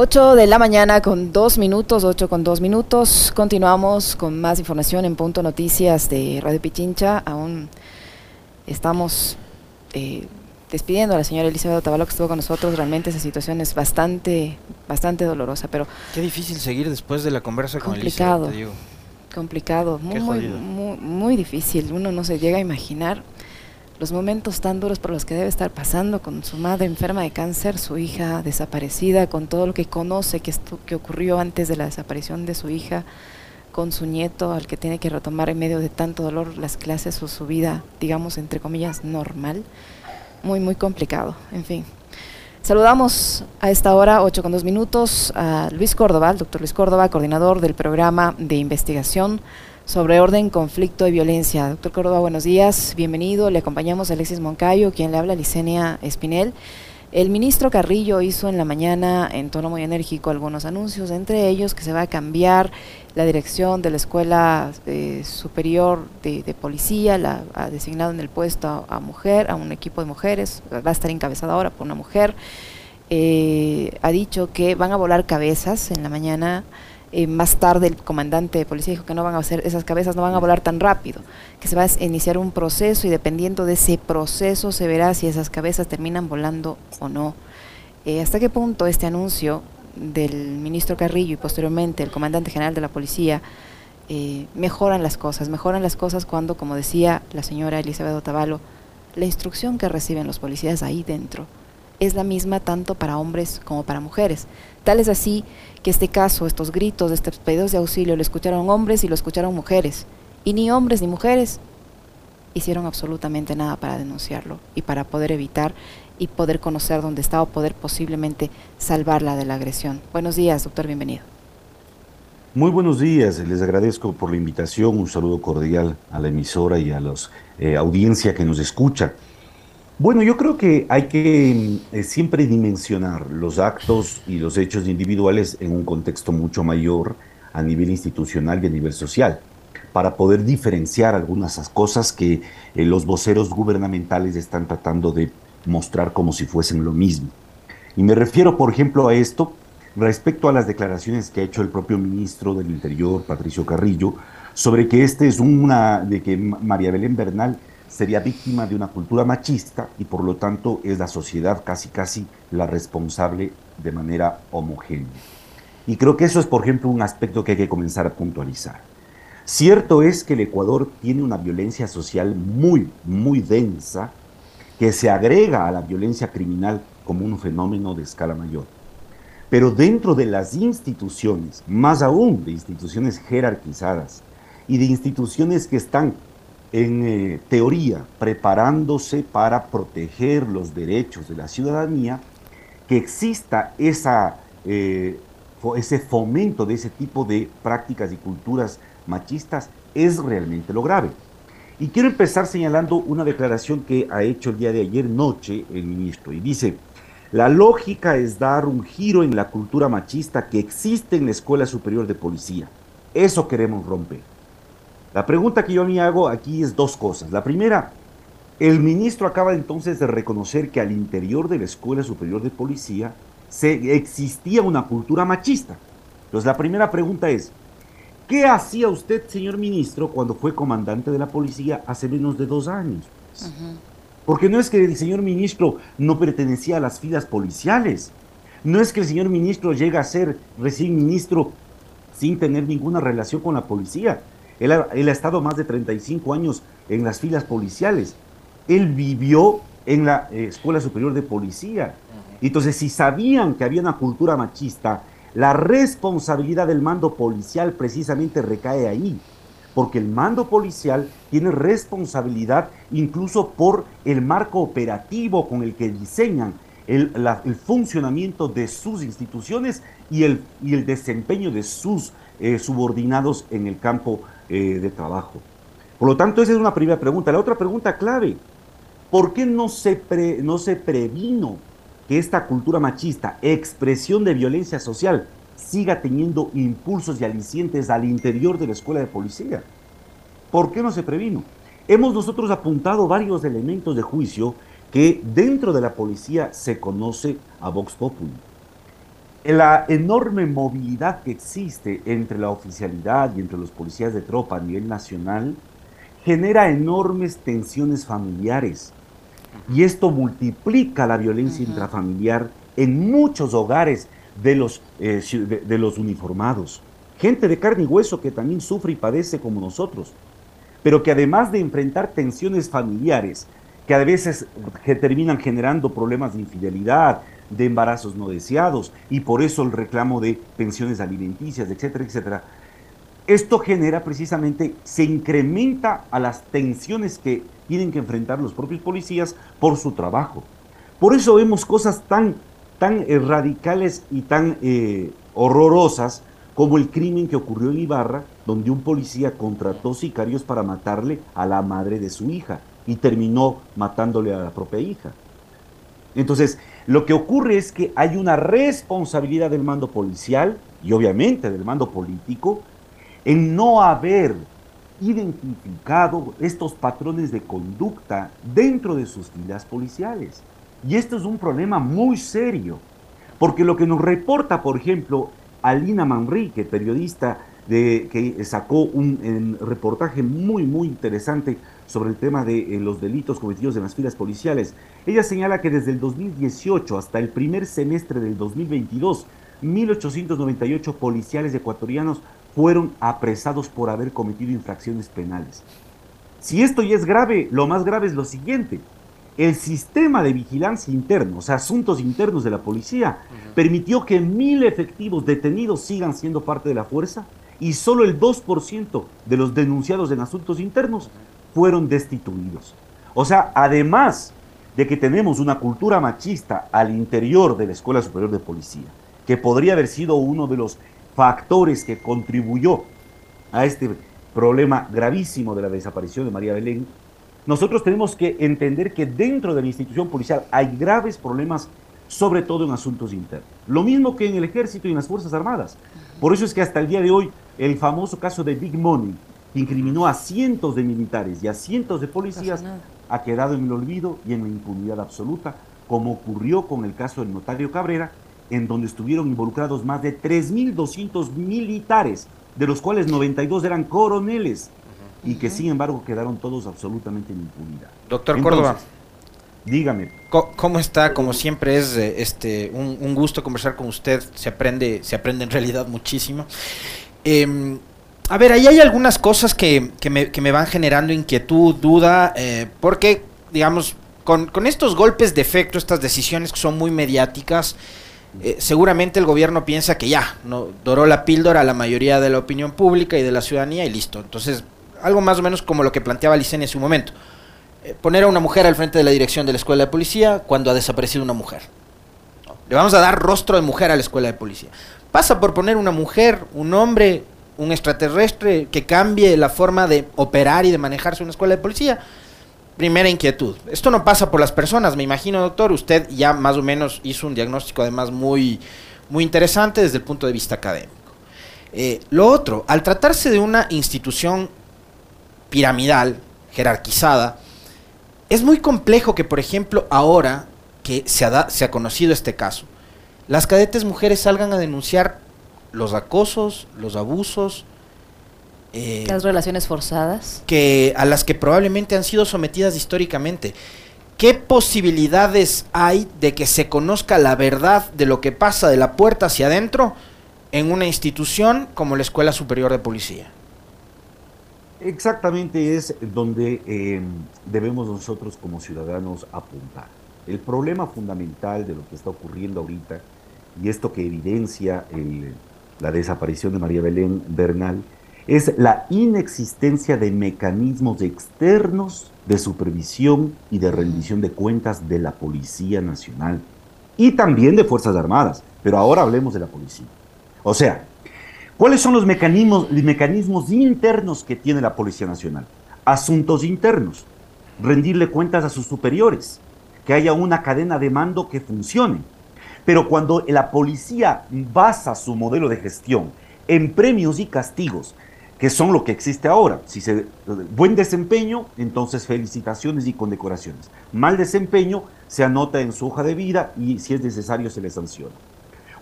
8 de la mañana con dos minutos, 8 con dos minutos. Continuamos con más información en Punto Noticias de Radio Pichincha. Aún estamos eh, despidiendo a la señora Elizabeth Otavalo que estuvo con nosotros. Realmente esa situación es bastante, bastante dolorosa, pero... Qué difícil seguir después de la conversa con complicado, Elizabeth, te digo. Complicado, muy, muy, muy, muy difícil. Uno no se llega a imaginar los momentos tan duros por los que debe estar pasando con su madre enferma de cáncer, su hija desaparecida, con todo lo que conoce que, que ocurrió antes de la desaparición de su hija, con su nieto al que tiene que retomar en medio de tanto dolor las clases o su vida, digamos, entre comillas, normal. Muy, muy complicado, en fin. Saludamos a esta hora, 8 con 2 minutos, a Luis Córdoba, el doctor Luis Córdoba, coordinador del programa de investigación sobre orden, conflicto y violencia. Doctor Córdoba, buenos días, bienvenido. Le acompañamos a Alexis Moncayo, quien le habla Licenia Espinel. El ministro Carrillo hizo en la mañana, en tono muy enérgico, algunos anuncios, entre ellos que se va a cambiar la dirección de la Escuela eh, Superior de, Policía, la ha designado en el puesto a, mujer, a un equipo de mujeres, va a estar encabezada ahora por una mujer. Eh, ha dicho que van a volar cabezas en la mañana eh, más tarde el comandante de policía dijo que no van a hacer, esas cabezas no van a volar tan rápido, que se va a iniciar un proceso y dependiendo de ese proceso se verá si esas cabezas terminan volando o no. Eh, ¿Hasta qué punto este anuncio del ministro Carrillo y posteriormente el comandante general de la policía eh, mejoran las cosas? Mejoran las cosas cuando, como decía la señora Elizabeth Otavalo, la instrucción que reciben los policías ahí dentro es la misma tanto para hombres como para mujeres. Tal es así que este caso, estos gritos, estos pedidos de auxilio, lo escucharon hombres y lo escucharon mujeres. Y ni hombres ni mujeres hicieron absolutamente nada para denunciarlo y para poder evitar y poder conocer dónde estaba o poder posiblemente salvarla de la agresión. Buenos días, doctor, bienvenido. Muy buenos días, les agradezco por la invitación, un saludo cordial a la emisora y a la eh, audiencia que nos escucha. Bueno, yo creo que hay que eh, siempre dimensionar los actos y los hechos individuales en un contexto mucho mayor a nivel institucional y a nivel social, para poder diferenciar algunas cosas que eh, los voceros gubernamentales están tratando de mostrar como si fuesen lo mismo. Y me refiero, por ejemplo, a esto respecto a las declaraciones que ha hecho el propio ministro del Interior, Patricio Carrillo, sobre que este es una, de que María Belén Bernal sería víctima de una cultura machista y por lo tanto es la sociedad casi casi la responsable de manera homogénea. Y creo que eso es, por ejemplo, un aspecto que hay que comenzar a puntualizar. Cierto es que el Ecuador tiene una violencia social muy, muy densa que se agrega a la violencia criminal como un fenómeno de escala mayor. Pero dentro de las instituciones, más aún de instituciones jerarquizadas y de instituciones que están en eh, teoría preparándose para proteger los derechos de la ciudadanía, que exista esa, eh, ese fomento de ese tipo de prácticas y culturas machistas es realmente lo grave. Y quiero empezar señalando una declaración que ha hecho el día de ayer noche el ministro y dice, la lógica es dar un giro en la cultura machista que existe en la Escuela Superior de Policía. Eso queremos romper. La pregunta que yo me hago aquí es dos cosas. La primera, el ministro acaba entonces de reconocer que al interior de la Escuela Superior de Policía se, existía una cultura machista. Entonces la primera pregunta es, ¿qué hacía usted, señor ministro, cuando fue comandante de la policía hace menos de dos años? Porque no es que el señor ministro no pertenecía a las filas policiales. No es que el señor ministro llega a ser recién ministro sin tener ninguna relación con la policía. Él ha, estado más de 35 años en las filas policiales. Él vivió en la eh, Escuela Superior de Policía. Entonces, si sabían que había una cultura machista, la responsabilidad del mando policial precisamente recae ahí, porque el mando policial tiene responsabilidad incluso por el marco operativo con el que diseñan el, funcionamiento de sus instituciones y el, y el desempeño de sus eh, subordinados en el campo eh, de trabajo. Por lo tanto, esa es una primera pregunta. La otra pregunta clave, ¿por qué no se, no se previno que esta cultura machista, expresión de violencia social, siga teniendo impulsos y alicientes al interior de la escuela de policía? ¿Por qué no se previno? Hemos nosotros apuntado varios elementos de juicio que dentro de la policía se conoce a Vox Populi. La enorme movilidad que existe entre la oficialidad y entre los policías de tropa a nivel nacional genera enormes tensiones familiares. Y esto multiplica la violencia intrafamiliar en muchos hogares de los, eh, de los uniformados. Gente de carne y hueso que también sufre y padece como nosotros, pero que además de enfrentar tensiones familiares, que a veces que terminan generando problemas de infidelidad, de embarazos no deseados y por eso el reclamo de pensiones alimenticias, etcétera, etcétera. Esto genera precisamente, se incrementa a las tensiones que tienen que enfrentar los propios policías por su trabajo. Por eso vemos cosas tan, tan eh, radicales y tan eh, horrorosas como el crimen que ocurrió en Ibarra, donde un policía contrató sicarios para matarle a la madre de su hija y terminó matándole a la propia hija. Entonces, lo que ocurre es que hay una responsabilidad del mando policial y obviamente del mando político en no haber identificado estos patrones de conducta dentro de sus filas policiales. Y esto es un problema muy serio, porque lo que nos reporta, por ejemplo, Alina Manrique, periodista que sacó un, reportaje muy, muy interesante sobre el tema de eh, los delitos cometidos en las filas policiales. Ella señala que desde el 2018 hasta el primer semestre del 2022, 1.898 policiales ecuatorianos fueron apresados por haber cometido infracciones penales. Si esto ya es grave, lo más grave es lo siguiente. El sistema de vigilancia interno, o sea, asuntos internos de la policía, permitió que mil efectivos detenidos sigan siendo parte de la fuerza y solo el 2% de los denunciados en asuntos internos fueron destituidos. O sea, además de que tenemos una cultura machista al interior de la Escuela Superior de Policía, que podría haber sido uno de los factores que contribuyó a este problema gravísimo de la desaparición de María Belén, nosotros tenemos que entender que dentro de la institución policial hay graves problemas, sobre todo en asuntos internos. Lo mismo que en el ejército y en las Fuerzas Armadas. Por eso es que hasta el día de hoy el famoso caso de Big Money, que incriminó a cientos de militares y a cientos de policías, ha quedado en el olvido y en la impunidad absoluta, como ocurrió con el caso del notario Cabrera, en donde estuvieron involucrados más de 3.200 militares, de los cuales 92 eran coroneles, y que sin embargo quedaron todos absolutamente en impunidad. Doctor Córdoba. Dígame. ¿Cómo está? Como siempre es eh, este un, gusto conversar con usted. Se aprende, se aprende en realidad muchísimo. Em, a ver, ahí hay algunas cosas que, me, van generando inquietud, duda, eh, porque, digamos, con, estos golpes de efecto, estas decisiones que son muy mediáticas, eh, seguramente el gobierno piensa que ya, no doró la píldora a la mayoría de la opinión pública y de la ciudadanía y listo. Entonces, algo más o menos como lo que planteaba Licenia en su momento. Eh, poner a una mujer al frente de la dirección de la escuela de policía cuando ha desaparecido una mujer. Le vamos a dar rostro de mujer a la escuela de policía. Pasa por poner una mujer, un hombre, un extraterrestre que cambie la forma de operar y de manejarse una escuela de policía. Primera inquietud. Esto no pasa por las personas, me imagino, doctor. Usted ya más o menos hizo un diagnóstico además muy, muy interesante desde el punto de vista académico. Eh, lo otro, al tratarse de una institución piramidal, jerarquizada, es muy complejo que, por ejemplo, ahora que se ha, se ha conocido este caso, las cadetes mujeres salgan a denunciar los acosos, los abusos, eh, las relaciones forzadas, que a las que probablemente han sido sometidas históricamente. ¿Qué posibilidades hay de que se conozca la verdad de lo que pasa de la puerta hacia adentro en una institución como la Escuela Superior de Policía? Exactamente es donde em, debemos nosotros como ciudadanos apuntar. El problema fundamental de lo que está ocurriendo ahorita y esto que evidencia la desaparición de María Belén Bernal es la inexistencia de mecanismos externos de supervisión y de rendición de cuentas de la Policía Nacional y también de Fuerzas Armadas, pero ahora hablemos de la policía. O sea, ¿Cuáles son los mecanismos, mecanismos internos que tiene la Policía Nacional? Asuntos internos, rendirle cuentas a sus superiores, que haya una cadena de mando que funcione. Pero cuando la policía basa su modelo de gestión en premios y castigos, que son lo que existe ahora, si se buen desempeño, entonces felicitaciones y condecoraciones. Mal desempeño se anota en su hoja de vida y si es necesario se le sanciona.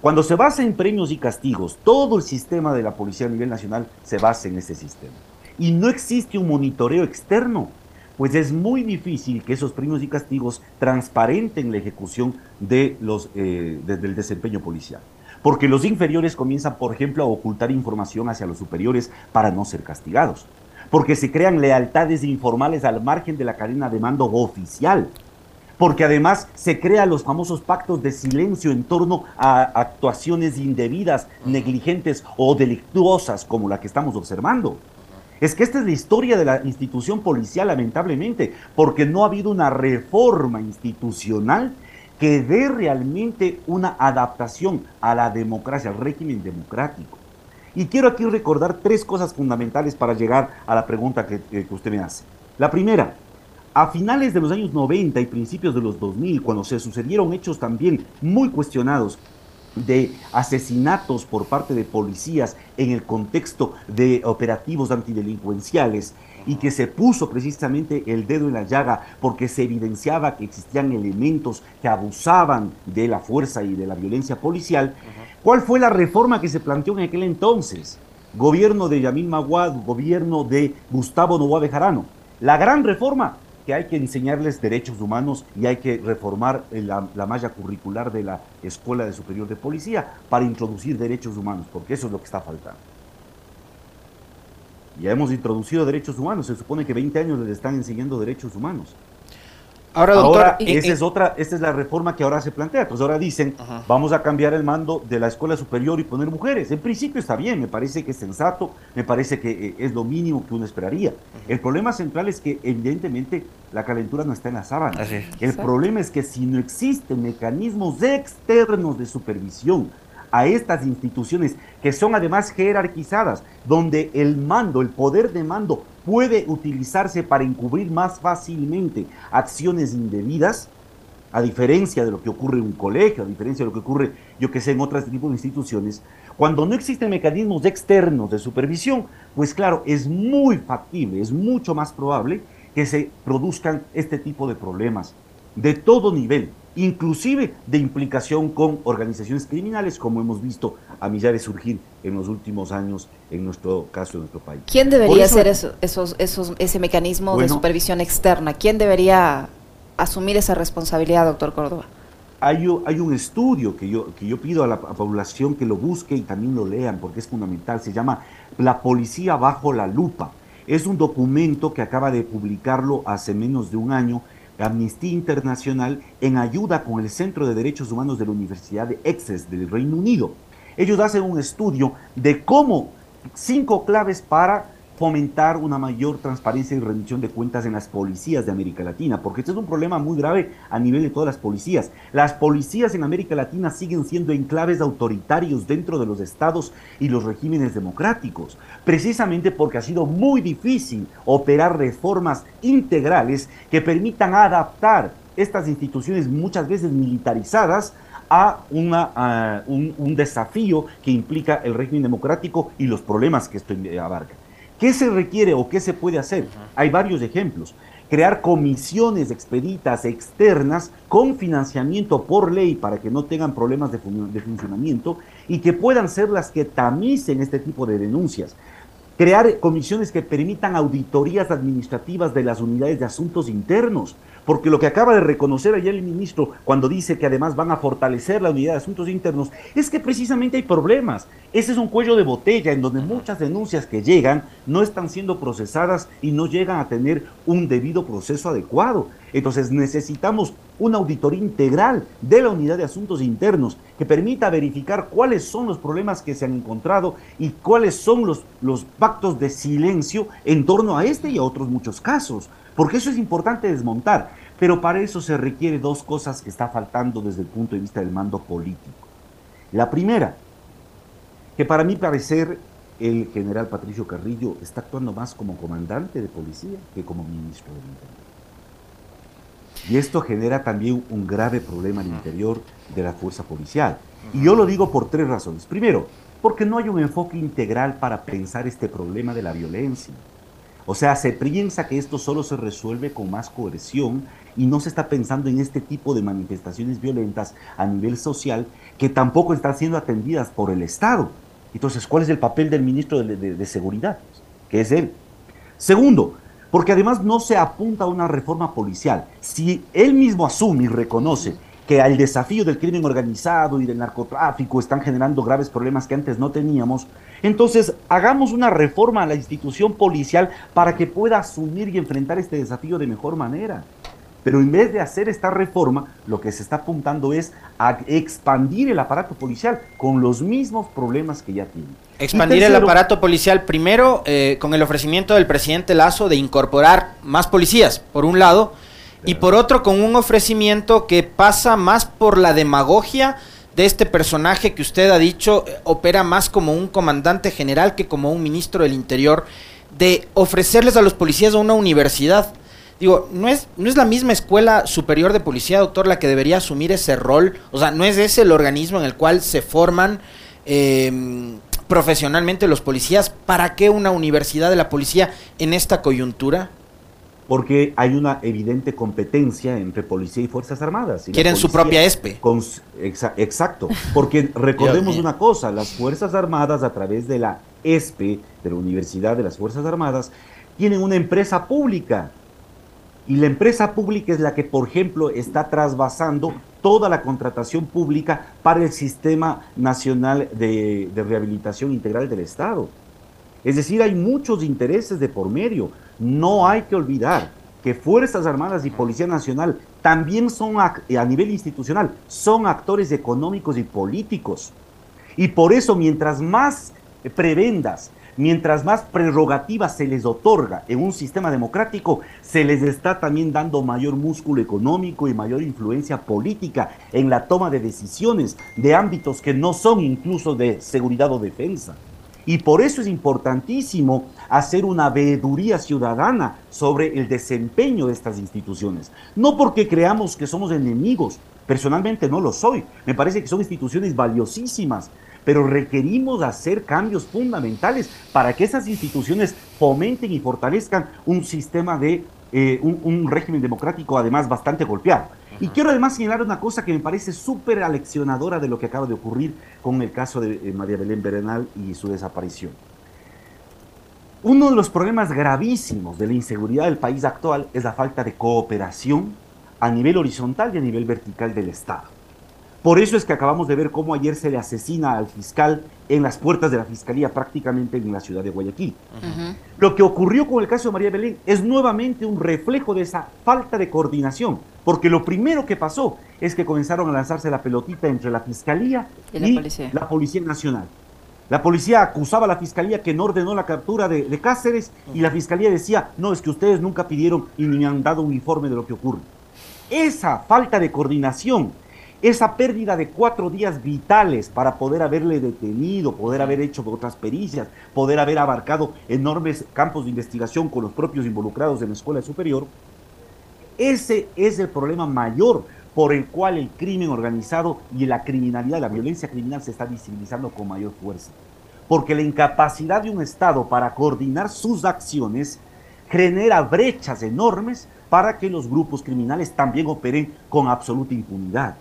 Cuando se basa en premios y castigos, todo el sistema de la policía a nivel nacional se basa en ese sistema. Y no existe un monitoreo externo, pues es muy difícil que esos premios y castigos transparenten la ejecución de los, eh, del desempeño policial. Porque los inferiores comienzan, por ejemplo, a ocultar información hacia los superiores para no ser castigados. Porque se crean lealtades informales al margen de la cadena de mando oficial porque además se crean los famosos pactos de silencio en torno a actuaciones indebidas, negligentes o delictuosas como la que estamos observando. Es que esta es la historia de la institución policial, lamentablemente, porque no ha habido una reforma institucional que dé realmente una adaptación a la democracia, al régimen democrático. Y quiero aquí recordar tres cosas fundamentales para llegar a la pregunta que, que usted me hace. La primera, a finales de los años 90 y principios de los 2000, cuando se sucedieron hechos también muy cuestionados de asesinatos por parte de policías en el contexto de operativos antidelincuenciales y que se puso precisamente el dedo en la llaga porque se evidenciaba que existían elementos que abusaban de la fuerza y de la violencia policial, ¿cuál fue la reforma que se planteó en aquel entonces? Gobierno de Yamil Maguad, gobierno de Gustavo Novoa Bejarano. La gran reforma que hay que enseñarles derechos humanos y hay que reformar la, la, malla curricular de la Escuela de Superior de Policía para introducir derechos humanos, porque eso es lo que está faltando. Ya hemos introducido derechos humanos, se supone que 20 años les están enseñando derechos humanos. Ahora, doctor, esa es otra, esta es la reforma que ahora se plantea. Entonces ahora dicen, vamos a cambiar el mando de la escuela superior y poner mujeres. En principio está bien, me parece que es sensato, me parece que eh, es lo mínimo que uno esperaría. El problema central es que evidentemente la calentura no está en la sábana. El problema es que si no existen mecanismos externos de supervisión, a estas instituciones que son además jerarquizadas, donde el mando, el poder de mando puede utilizarse para encubrir más fácilmente acciones indebidas, a diferencia de lo que ocurre en un colegio, a diferencia de lo que ocurre, yo que sé, en otros tipos de instituciones, cuando no existen mecanismos externos de supervisión, pues claro, es muy factible, es mucho más probable que se produzcan este tipo de problemas de todo nivel, inclusive de implicación con organizaciones criminales, como hemos visto a millares surgir en los últimos años en nuestro caso, en nuestro país. ¿Quién debería hacer eso, esos, esos, ese mecanismo de supervisión externa? ¿Quién debería asumir esa responsabilidad, doctor Córdoba? Hay, hay, un estudio que yo, que yo pido a la población que lo busque y también lo lean porque es fundamental. Se llama La Policía Bajo la Lupa. Es un documento que acaba de publicarlo hace menos de un año Amnistía Internacional en ayuda con el Centro de Derechos Humanos de la Universidad de Essex del Reino Unido. Ellos hacen un estudio de cómo cinco claves para fomentar una mayor transparencia y rendición de cuentas en las policías de América Latina, porque este es un problema muy grave a nivel de todas las policías. Las policías en América Latina siguen siendo enclaves autoritarios dentro de los estados y los regímenes democráticos, precisamente porque ha sido muy difícil operar reformas integrales que permitan adaptar estas instituciones muchas veces militarizadas a, una, un, desafío que implica el régimen democrático y los problemas que esto abarca. ¿Qué se requiere o qué se puede hacer? Hay varios ejemplos. Crear comisiones expeditas externas con financiamiento por ley para que no tengan problemas de, de funcionamiento y que puedan ser las que tamicen este tipo de denuncias crear comisiones que permitan auditorías administrativas de las unidades de asuntos internos, porque lo que acaba de reconocer ayer el ministro cuando dice que además van a fortalecer la unidad de asuntos internos es que precisamente hay problemas. Ese es un cuello de botella en donde muchas denuncias que llegan no están siendo procesadas y no llegan a tener un debido proceso adecuado. Entonces necesitamos una auditoría integral de la unidad de asuntos internos que permita verificar cuáles son los problemas que se han encontrado y cuáles son los, los pactos de silencio en torno a este y a otros muchos casos porque eso es importante desmontar, pero para eso se requiere dos cosas que está faltando desde el punto de vista del mando político. La primera, que para mí parecer el general Patricio Carrillo está actuando más como comandante de policía que como ministro del Interior. Y esto genera también un grave problema al interior de la fuerza policial. Y yo lo digo por tres razones. Primero, porque no hay un enfoque integral para pensar este problema de la violencia. O sea, se piensa que esto solo se resuelve con más coerción y no se está pensando en este tipo de manifestaciones violentas a nivel social que tampoco están siendo atendidas por el Estado. Entonces, ¿cuál es el papel del ministro de, Seguridad? Que es él. Segundo, porque además no se apunta a una reforma policial. Si él mismo asume y reconoce que al desafío del crimen organizado y del narcotráfico están generando graves problemas que antes no teníamos, entonces hagamos una reforma a la institución policial para que pueda asumir y enfrentar este desafío de mejor manera. Pero en vez de hacer esta reforma, lo que se está apuntando es a expandir el aparato policial con los mismos problemas que ya tiene. Expandir el aparato policial primero eh, con el ofrecimiento del presidente Lazo de incorporar más policías, por un lado, y por otro con un ofrecimiento que pasa más por la demagogia de este personaje que usted ha dicho eh, opera más como un comandante general que como un ministro del Interior, de ofrecerles a los policías una universidad Digo, no es, no es la misma escuela superior de policía, doctor, la que debería asumir ese rol. O sea, no es ese el organismo en el cual se forman em, profesionalmente los policías. ¿Para qué una universidad de la policía en esta coyuntura? Porque hay una evidente competencia entre policía y Fuerzas Armadas. Quieren su propia ESPE. Con, exacto. Porque recordemos una cosa, las Fuerzas Armadas a través de la ESPE, de la Universidad de las Fuerzas Armadas, tienen una empresa pública y la empresa pública es la que, por ejemplo, está trasvasando toda la contratación pública para el Sistema Nacional de, Rehabilitación Integral del Estado. Es decir, hay muchos intereses de por medio. No hay que olvidar que Fuerzas Armadas y Policía Nacional también son a, nivel institucional, son actores económicos y políticos. Y por eso, mientras más prebendas, mientras más prerrogativas se les otorga en un sistema democrático, se les está también dando mayor músculo económico y mayor influencia política en la toma de decisiones de ámbitos que no son incluso de seguridad o defensa. Y por eso es importantísimo hacer una veeduría ciudadana sobre el desempeño de estas instituciones. No porque creamos que somos enemigos, personalmente no lo soy. Me parece que son instituciones valiosísimas, pero requerimos hacer cambios fundamentales para que esas instituciones fomenten y fortalezcan un sistema de eh, un, régimen democrático además bastante golpeado. Y quiero además señalar una cosa que me parece súper aleccionadora de lo que acaba de ocurrir con el caso de eh, María Belén Berenal y su desaparición. Uno de los problemas gravísimos de la inseguridad del país actual es la falta de cooperación a nivel horizontal y a nivel vertical del Estado. Por eso es que acabamos de ver cómo ayer se le asesina al fiscal en las puertas de la fiscalía prácticamente en la ciudad de Guayaquil. Lo que ocurrió con el caso de María Belén es nuevamente un reflejo de esa falta de coordinación, porque lo primero que pasó es que comenzaron a lanzarse la pelotita entre la fiscalía y, la, policía. nacional. La policía acusaba a la fiscalía que no ordenó la captura de, de Cáceres y la fiscalía decía, no, es que ustedes nunca pidieron y ni me han dado un informe de lo que ocurre. Esa falta de coordinación esa pérdida de cuatro días vitales para poder haberle detenido, poder haber hecho otras pericias, poder haber abarcado enormes campos de investigación con los propios involucrados en la escuela superior, ese es el problema mayor por el cual el crimen organizado y la criminalidad, la violencia criminal se está visibilizando con mayor fuerza. Porque la incapacidad de un Estado para coordinar sus acciones genera brechas enormes para que los grupos criminales también operen con absoluta impunidad.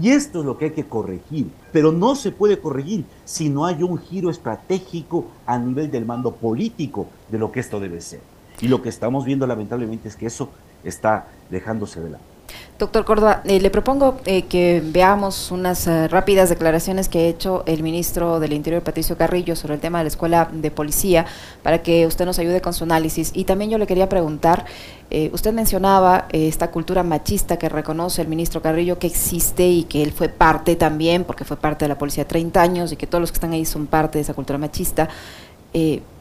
Y esto es lo que hay que corregir, pero no se puede corregir si no hay un giro estratégico a nivel del mando político de lo que esto debe ser. Y lo que estamos viendo lamentablemente es que eso está dejándose de lado. Doctor Córdoba, eh, le propongo eh, que veamos unas eh, rápidas declaraciones que ha hecho el ministro del Interior, Patricio Carrillo, sobre el tema de la escuela de policía, para que usted nos ayude con su análisis. Y también yo le quería preguntar, usted mencionaba esta cultura machista que reconoce el ministro Carrillo que existe y que él fue parte también, porque fue parte de la policía 30 años y que todos los que están ahí son parte de esa cultura machista.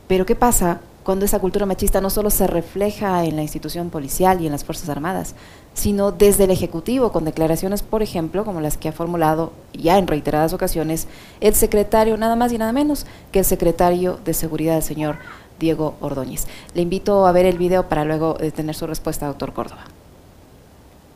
pero ¿qué pasa cuando esa cultura machista no solo se refleja en la institución policial y en las Fuerzas Armadas, sino desde el Ejecutivo, con declaraciones, por ejemplo, como las que ha formulado ya en reiteradas ocasiones el secretario, nada más y nada menos que el secretario de Seguridad, el señor Diego Ordóñez. Le invito a ver el video para luego eh, tener su respuesta, doctor Córdoba.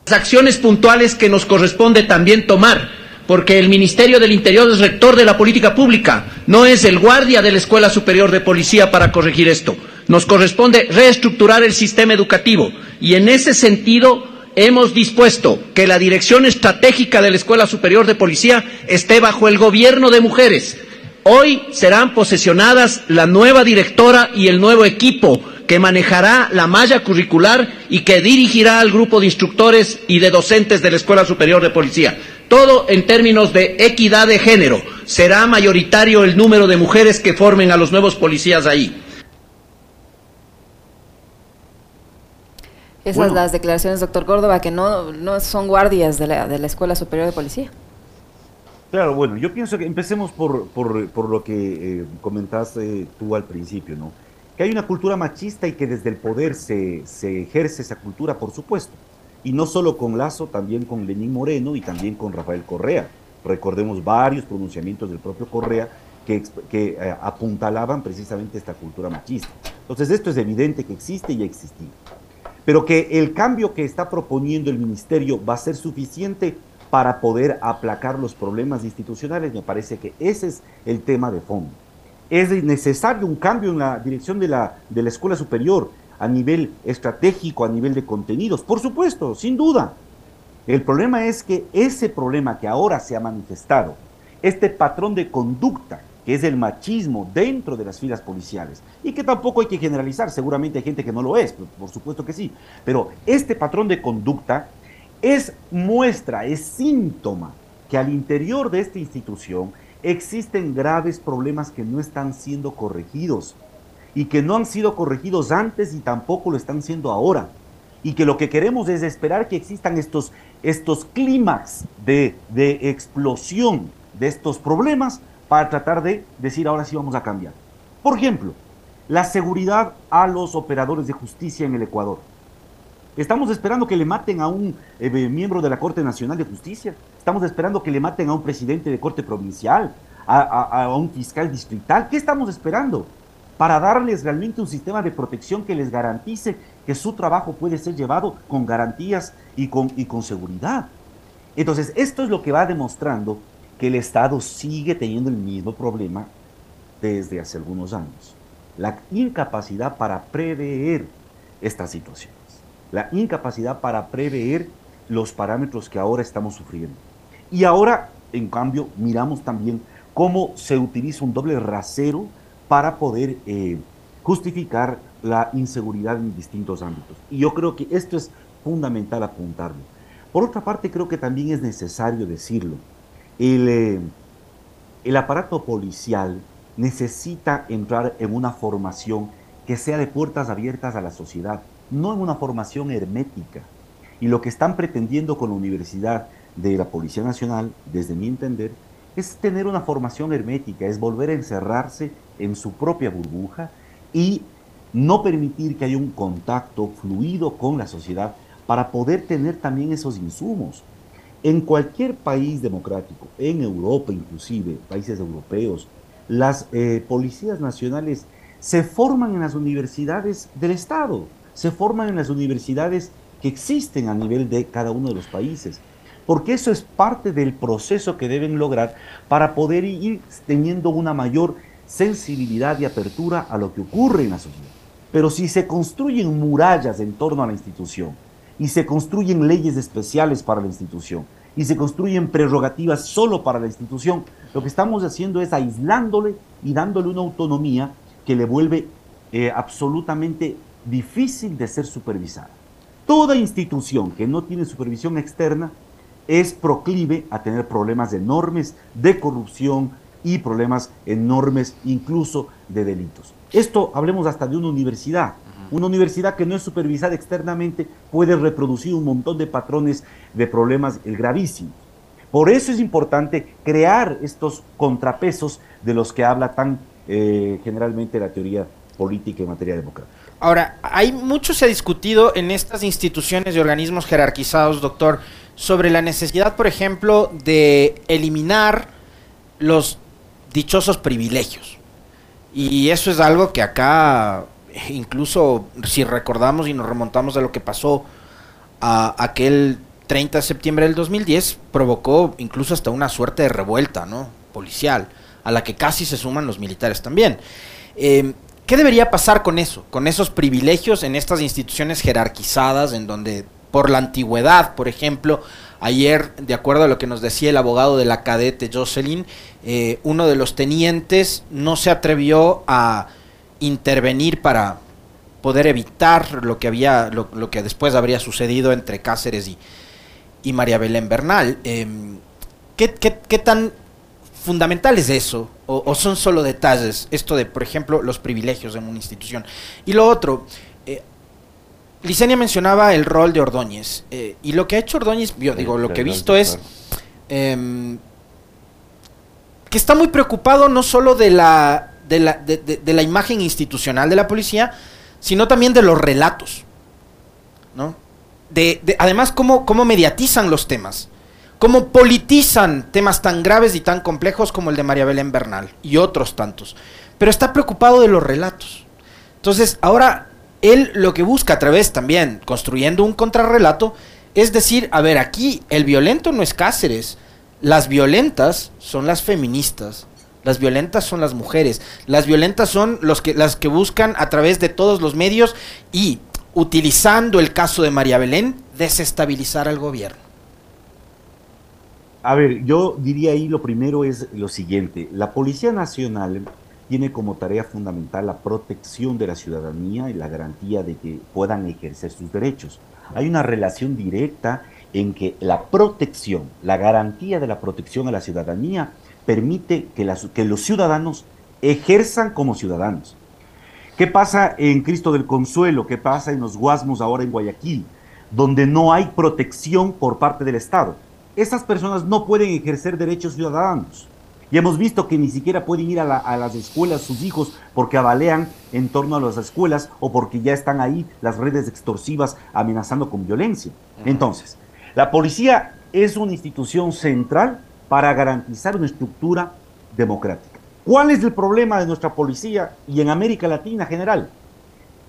Las acciones puntuales que nos corresponde también tomar, porque el Ministerio del Interior es rector de la política pública, no es el guardia de la Escuela Superior de Policía para corregir esto. Nos corresponde reestructurar el sistema educativo y en ese sentido hemos dispuesto que la dirección estratégica de la Escuela Superior de Policía esté bajo el gobierno de mujeres. Hoy serán posesionadas la nueva directora y el nuevo equipo que manejará la malla curricular y que dirigirá al grupo de instructores y de docentes de la Escuela Superior de Policía. Todo en términos de equidad de género. Será mayoritario el número de mujeres que formen a los nuevos policías ahí. Esas son las declaraciones, doctor Córdoba, que no, no son guardias de la, de la Escuela Superior de Policía. Claro, bueno, yo pienso que empecemos por, por, por lo que eh, comentaste tú al principio, ¿no? que hay una cultura machista y que desde el poder se, se, ejerce esa cultura, por supuesto. Y no solo con Lazo, también con Lenín Moreno y también con Rafael Correa. Recordemos varios pronunciamientos del propio Correa que, que eh, apuntalaban precisamente esta cultura machista. Entonces esto es evidente que existe y ha existido. Pero que el cambio que está proponiendo el ministerio va a ser suficiente para poder aplacar los problemas institucionales, me parece que ese es el tema de fondo es necesario un cambio en la dirección de la, de la escuela superior a nivel estratégico, a nivel de contenidos. Por supuesto, sin duda. El problema es que ese problema que ahora se ha manifestado, este patrón de conducta, que es el machismo dentro de las filas policiales, y que tampoco hay que generalizar, seguramente hay gente que no lo es, por supuesto que sí, pero este patrón de conducta es muestra, es síntoma que al interior de esta institución existen graves problemas que no están siendo corregidos y que no han sido corregidos antes y tampoco lo están siendo ahora. Y que lo que queremos es esperar que existan estos, estos clímax de, de explosión de estos problemas para tratar de decir ahora sí vamos a cambiar. Por ejemplo, la seguridad a los operadores de justicia en el Ecuador. Estamos esperando que le maten a un eh, miembro de la Corte Nacional de Justicia. Estamos esperando que le maten a un presidente de Corte Provincial, a, un fiscal distrital. ¿Qué estamos esperando? Para darles realmente un sistema de protección que les garantice que su trabajo puede ser llevado con garantías y con, y con seguridad. Entonces, esto es lo que va demostrando que el Estado sigue teniendo el mismo problema desde hace algunos años. La incapacidad para prever esta situación la incapacidad para prever los parámetros que ahora estamos sufriendo. Y ahora, en cambio, miramos también cómo se utiliza un doble rasero para poder eh, justificar la inseguridad en distintos ámbitos. Y yo creo que esto es fundamental apuntarlo. Por otra parte, creo que también es necesario decirlo. El, eh, el aparato policial necesita entrar en una formación que sea de puertas abiertas a la sociedad no en una formación hermética. Y lo que están pretendiendo con la Universidad de la Policía Nacional, desde mi entender, es tener una formación hermética, es volver a encerrarse en su propia burbuja y no permitir que haya un contacto fluido con la sociedad para poder tener también esos insumos. En cualquier país democrático, en Europa inclusive, países europeos, las eh, policías nacionales se forman en las universidades del Estado se forman en las universidades que existen a nivel de cada uno de los países. Porque eso es parte del proceso que deben lograr para poder ir teniendo una mayor sensibilidad y apertura a lo que ocurre en la sociedad. Pero si se construyen murallas en torno a la institución y se construyen leyes especiales para la institución y se construyen prerrogativas solo para la institución, lo que estamos haciendo es aislándole y dándole una autonomía que le vuelve eh, absolutamente difícil de ser supervisada. Toda institución que no tiene supervisión externa es proclive a tener problemas enormes de corrupción y problemas enormes incluso de delitos. Esto hablemos hasta de una universidad. Una universidad que no es supervisada externamente puede reproducir un montón de patrones de problemas gravísimos. Por eso es importante crear estos contrapesos de los que habla tan eh, generalmente la teoría política en materia democrática. Ahora, hay mucho se ha discutido en estas instituciones y organismos jerarquizados, doctor, sobre la necesidad, por ejemplo, de eliminar los dichosos privilegios. Y eso es algo que acá, incluso si recordamos y nos remontamos a lo que pasó a aquel 30 de septiembre del 2010, provocó incluso hasta una suerte de revuelta, ¿no? Policial, a la que casi se suman los militares también. Eh, ¿Qué debería pasar con eso? Con esos privilegios en estas instituciones jerarquizadas en donde por la antigüedad, por ejemplo. Ayer, de acuerdo a lo que nos decía el abogado de la cadete Jocelyn, eh, uno de los tenientes no se atrevió a intervenir para poder evitar lo que había, lo, que después habría sucedido entre Cáceres y, y María Belén Bernal. Em, ¿qué, qué, tan fundamental es eso? O, son solo detalles? Esto de, por ejemplo, los privilegios en una institución. Y lo otro, eh, Licenia mencionaba el rol de Ordóñez. Eh, y lo que ha hecho Ordóñez, yo digo, lo que he visto es em, que está muy preocupado no solo de la, de la, de, la imagen institucional de la policía, sino también de los relatos. ¿no? De, además, cómo, cómo mediatizan los temas. Cómo politizan temas tan graves y tan complejos como el de María Belén Bernal y otros tantos. Pero está preocupado de los relatos. Entonces, ahora él lo que busca a través también, construyendo un contrarrelato, es decir, a ver, aquí el violento no es Cáceres, las violentas son las feministas, las violentas son las mujeres, las violentas son los que, las que buscan a través de todos los medios y, utilizando el caso de María Belén, desestabilizar al gobierno. A ver, yo diría ahí lo primero es lo siguiente, la Policía Nacional tiene como tarea fundamental la protección de la ciudadanía y la garantía de que puedan ejercer sus derechos. Hay una relación directa en que la protección, la garantía de la protección a la ciudadanía permite que, que los ciudadanos ejerzan como ciudadanos. ¿Qué pasa en Cristo del Consuelo? ¿Qué pasa en los Guasmos ahora en Guayaquil? Donde no hay protección por parte del Estado. Esas personas no pueden ejercer derechos ciudadanos. Y hemos visto que ni siquiera pueden ir a, las escuelas sus hijos porque abalean en torno a las escuelas o porque ya están ahí las redes extorsivas amenazando con violencia. Entonces, la policía es una institución central para garantizar una estructura democrática. ¿Cuál es el problema de nuestra policía y en América Latina en general?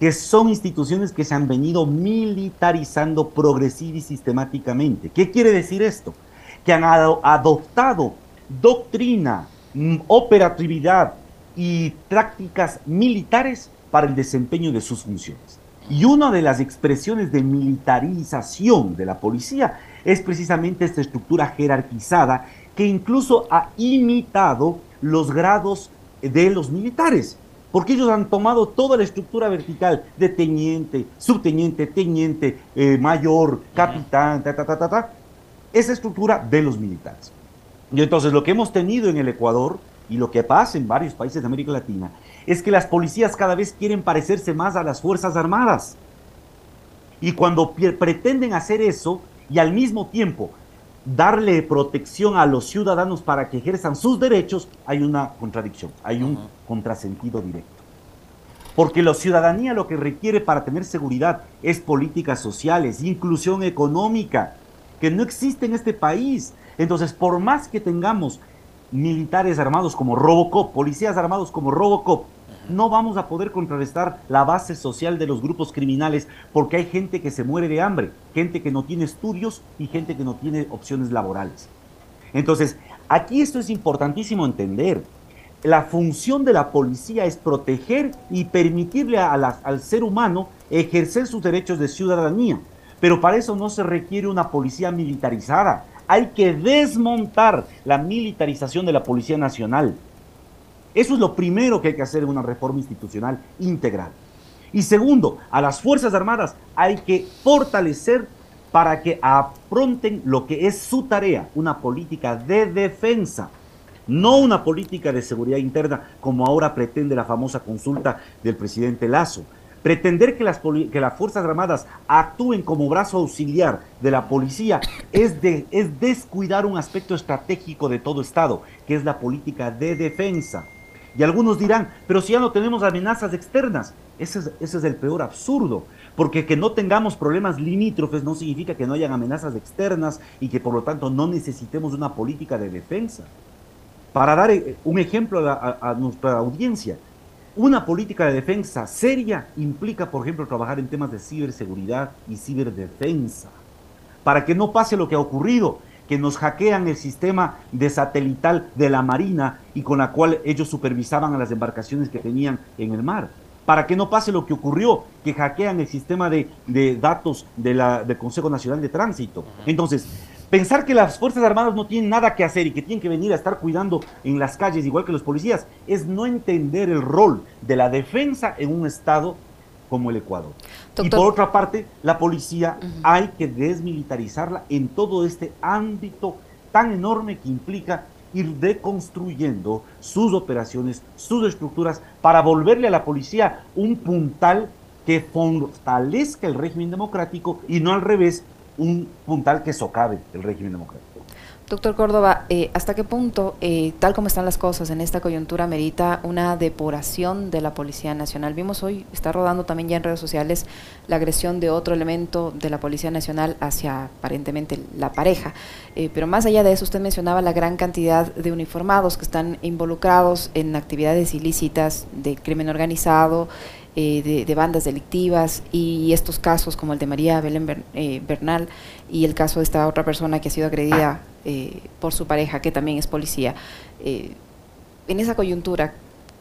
Que son instituciones que se han venido militarizando progresiva y sistemáticamente. ¿Qué quiere decir esto? Que han adoptado doctrina, mm, operatividad y prácticas militares para el desempeño de sus funciones. Y una de las expresiones de militarización de la policía es precisamente esta estructura jerarquizada que incluso ha imitado los grados de los militares, porque ellos han tomado toda la estructura vertical de teniente, subteniente, teniente, eh, mayor, capitán, ta, ta, ta, ta, ta, esa estructura de los militares. Y entonces lo que hemos tenido en el Ecuador y lo que pasa en varios países de América Latina es que las policías cada vez quieren parecerse más a las Fuerzas Armadas. Y cuando pretenden hacer eso y al mismo tiempo darle protección a los ciudadanos para que ejerzan sus derechos, hay una contradicción, hay un contrasentido directo. Porque la ciudadanía lo que requiere para tener seguridad es políticas sociales, inclusión económica, que no existe en este país. Entonces, por más que tengamos militares armados como Robocop, policías armados como Robocop, no vamos a poder contrarrestar la base social de los grupos criminales porque hay gente que se muere de hambre, gente que no tiene estudios y gente que no tiene opciones laborales. Entonces, aquí esto es importantísimo entender. La función de la policía es proteger y permitirle al ser humano ejercer sus derechos de ciudadanía. Pero para eso no se requiere una policía militarizada, hay que desmontar la militarización de la Policía Nacional. Eso es lo primero que hay que hacer en una reforma institucional integral. Y segundo, a las Fuerzas Armadas hay que fortalecer para que afronten lo que es su tarea, una política de defensa, no una política de seguridad interna como ahora pretende la famosa consulta del presidente Lazo. Pretender que las, que las Fuerzas Armadas actúen como brazo auxiliar de la policía es, es descuidar un aspecto estratégico de todo Estado, que es la política de defensa. Y algunos dirán, pero si ya no tenemos amenazas externas, ese es, el peor absurdo, porque que no tengamos problemas limítrofes no significa que no hayan amenazas externas y que por lo tanto no necesitemos una política de defensa. Para dar eh, un ejemplo a nuestra audiencia, una política de defensa seria implica, por ejemplo, trabajar en temas de ciberseguridad y ciberdefensa, para que no pase lo que ha ocurrido, que nos hackean el sistema de satelital de la Marina y con la cual ellos supervisaban a las embarcaciones que tenían en el mar. para que no pase lo que ocurrió, que hackean el sistema de, datos de la, del Consejo Nacional de Tránsito. Entonces, pensar que las Fuerzas Armadas no tienen nada que hacer y que tienen que venir a estar cuidando en las calles igual que los policías, es no entender el rol de la defensa en un Estado como el Ecuador. Y por otra parte, la policía hay que desmilitarizarla en todo este ámbito tan enorme que implica ir deconstruyendo sus operaciones, sus estructuras, para volverle a la policía un puntal que fortalezca el régimen democrático y no al revés, un puntal que socave el régimen democrático. Doctor Córdoba, eh, ¿hasta qué punto, eh, tal como están las cosas en esta coyuntura, merita una depuración de la Policía Nacional? Vimos hoy, está rodando también ya en redes sociales, la agresión de otro elemento de la Policía Nacional hacia aparentemente la pareja. Eh, pero más allá de eso, usted mencionaba la gran cantidad de uniformados que están involucrados en actividades ilícitas de crimen organizado. De, bandas delictivas y estos casos como el de María Belén Bernal y el caso de esta otra persona que ha sido agredida eh, por su pareja, que también es policía. Eh, en esa coyuntura,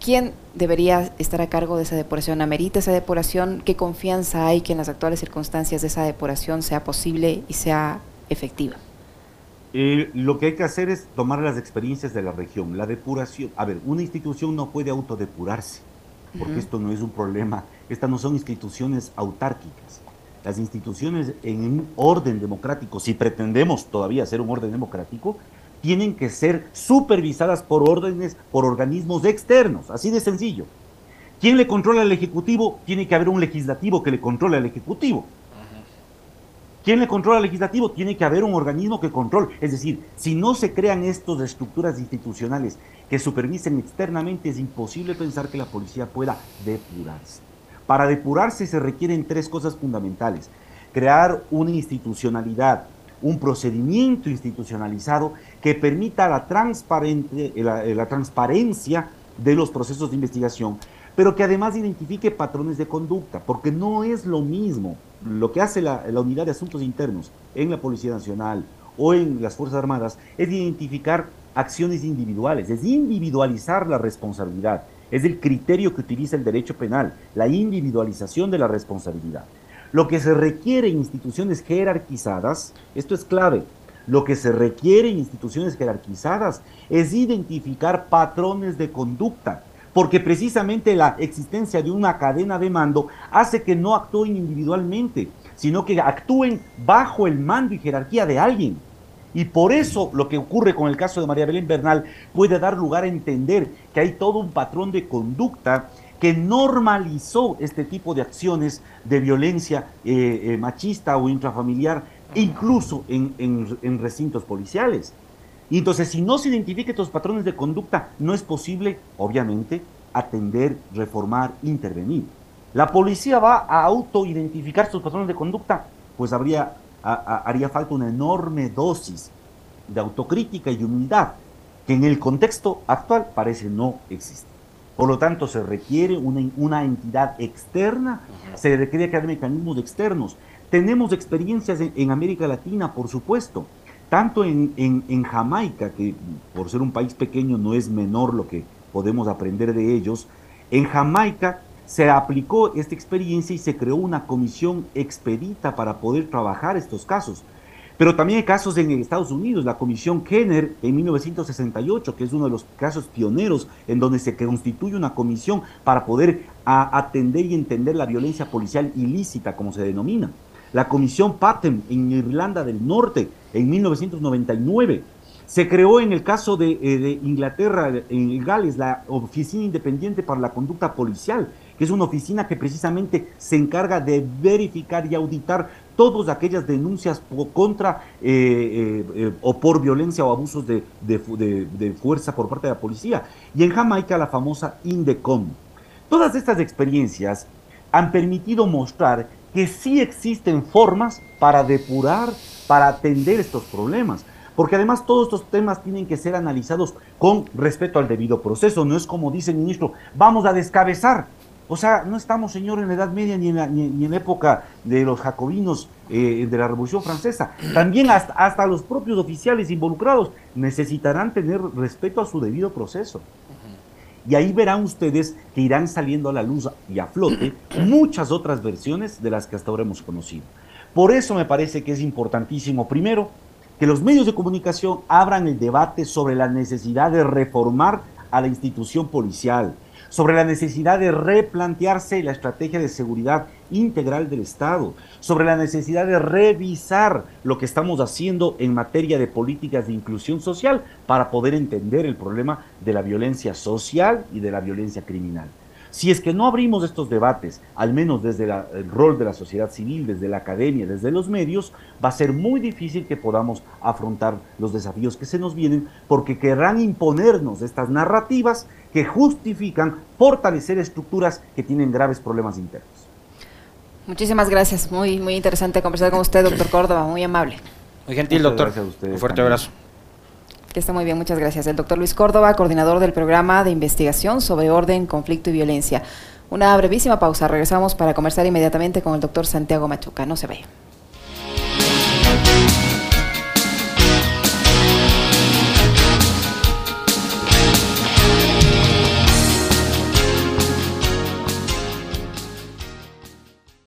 ¿quién debería estar a cargo de esa depuración? ¿Amerita esa depuración? ¿Qué confianza hay que en las actuales circunstancias de esa depuración sea posible y sea efectiva? Eh, lo que hay que hacer es tomar las experiencias de la región. La depuración, a ver, una institución no puede autodepurarse, porque esto no es un problema, estas no son instituciones autárquicas las instituciones en un orden democrático, si pretendemos todavía ser un orden democrático, tienen que ser supervisadas por órdenes, por organismos externos, así de sencillo. ¿Quién le controla al Ejecutivo? Tiene que haber un legislativo que le controle al Ejecutivo. ¿Quién le controla al legislativo? Tiene que haber un organismo que controle. Es decir, si no se crean estas estructuras institucionales que supervisen externamente, es imposible pensar que la policía pueda depurarse. Para depurarse se requieren tres cosas fundamentales. Crear una institucionalidad, un procedimiento institucionalizado que permita la, la, transparencia de los procesos de investigación, pero que además identifique patrones de conducta, porque no es lo mismo lo que hace la, unidad de asuntos internos en la Policía Nacional o en las Fuerzas Armadas, es identificar acciones individuales, es individualizar la responsabilidad es el criterio que utiliza el derecho penal, la individualización de la responsabilidad. Lo que se requiere en instituciones jerarquizadas, esto es clave, lo que se requiere en instituciones jerarquizadas es identificar patrones de conducta, porque precisamente la existencia de una cadena de mando hace que no actúen individualmente, sino que actúen bajo el mando y jerarquía de alguien. Y por eso lo que ocurre con el caso de María Belén Bernal puede dar lugar a entender que hay todo un patrón de conducta que normalizó este tipo de acciones de violencia eh, eh, machista o intrafamiliar, incluso en, en recintos policiales. Y entonces, si no se identifican estos patrones de conducta, no es posible, obviamente, atender, reformar, intervenir. La policía va a autoidentificar estos patrones de conducta, pues habría haría falta una enorme dosis de autocrítica y humildad que en el contexto actual parece no existir. Por lo tanto, se requiere una, una entidad externa, se requiere crear mecanismos externos. Tenemos experiencias en, América Latina, por supuesto, tanto en, en, Jamaica, que por ser un país pequeño no es menor lo que podemos aprender de ellos, en Jamaica se aplicó esta experiencia y se creó una comisión expedita para poder trabajar estos casos. Pero también hay casos en Estados Unidos, la comisión Kenner en 1968, que es uno de los casos pioneros en donde se constituye una comisión para poder atender y entender la violencia policial ilícita, como se denomina. La comisión Patten en Irlanda del Norte en 1999 se creó en el caso de, eh, Inglaterra, en Gales, la Oficina Independiente para la Conducta Policial, que es una oficina que precisamente se encarga de verificar y auditar todas aquellas denuncias contra eh, eh, o por violencia o abusos de, fuerza por parte de la policía. Y en Jamaica la famosa INDECOM. Todas estas experiencias han permitido mostrar que sí existen formas para depurar, para atender estos problemas. Porque además todos estos temas tienen que ser analizados con respeto al debido proceso. No es como dice el ministro, vamos a descabezar. O sea, no estamos, señor, en la Edad Media ni en la, época de los jacobinos eh, de la Revolución Francesa. También hasta, los propios oficiales involucrados necesitarán tener respeto a su debido proceso. Y ahí verán ustedes que irán saliendo a la luz y a flote muchas otras versiones de las que hasta ahora hemos conocido. Por eso me parece que es importantísimo, primero, que los medios de comunicación abran el debate sobre la necesidad de reformar a la institución policial, sobre la necesidad de replantearse la estrategia de seguridad integral del Estado, sobre la necesidad de revisar lo que estamos haciendo en materia de políticas de inclusión social para poder entender el problema de la violencia social y de la violencia criminal. Si es que no abrimos estos debates, al menos desde el rol de la sociedad civil, desde la academia, desde los medios, va a ser muy difícil que podamos afrontar los desafíos que se nos vienen porque querrán imponernos estas narrativas que justifican fortalecer estructuras que tienen graves problemas internos. Muchísimas gracias, muy, muy interesante conversar con usted, doctor Córdoba, muy amable. Muy gentil, doctor. Un fuerte abrazo. Que está muy bien, muchas gracias. El doctor Luis Córdoba, coordinador del programa de investigación sobre orden, conflicto y violencia. Una brevísima pausa, regresamos para conversar inmediatamente con el doctor Santiago Machuca. No se ve.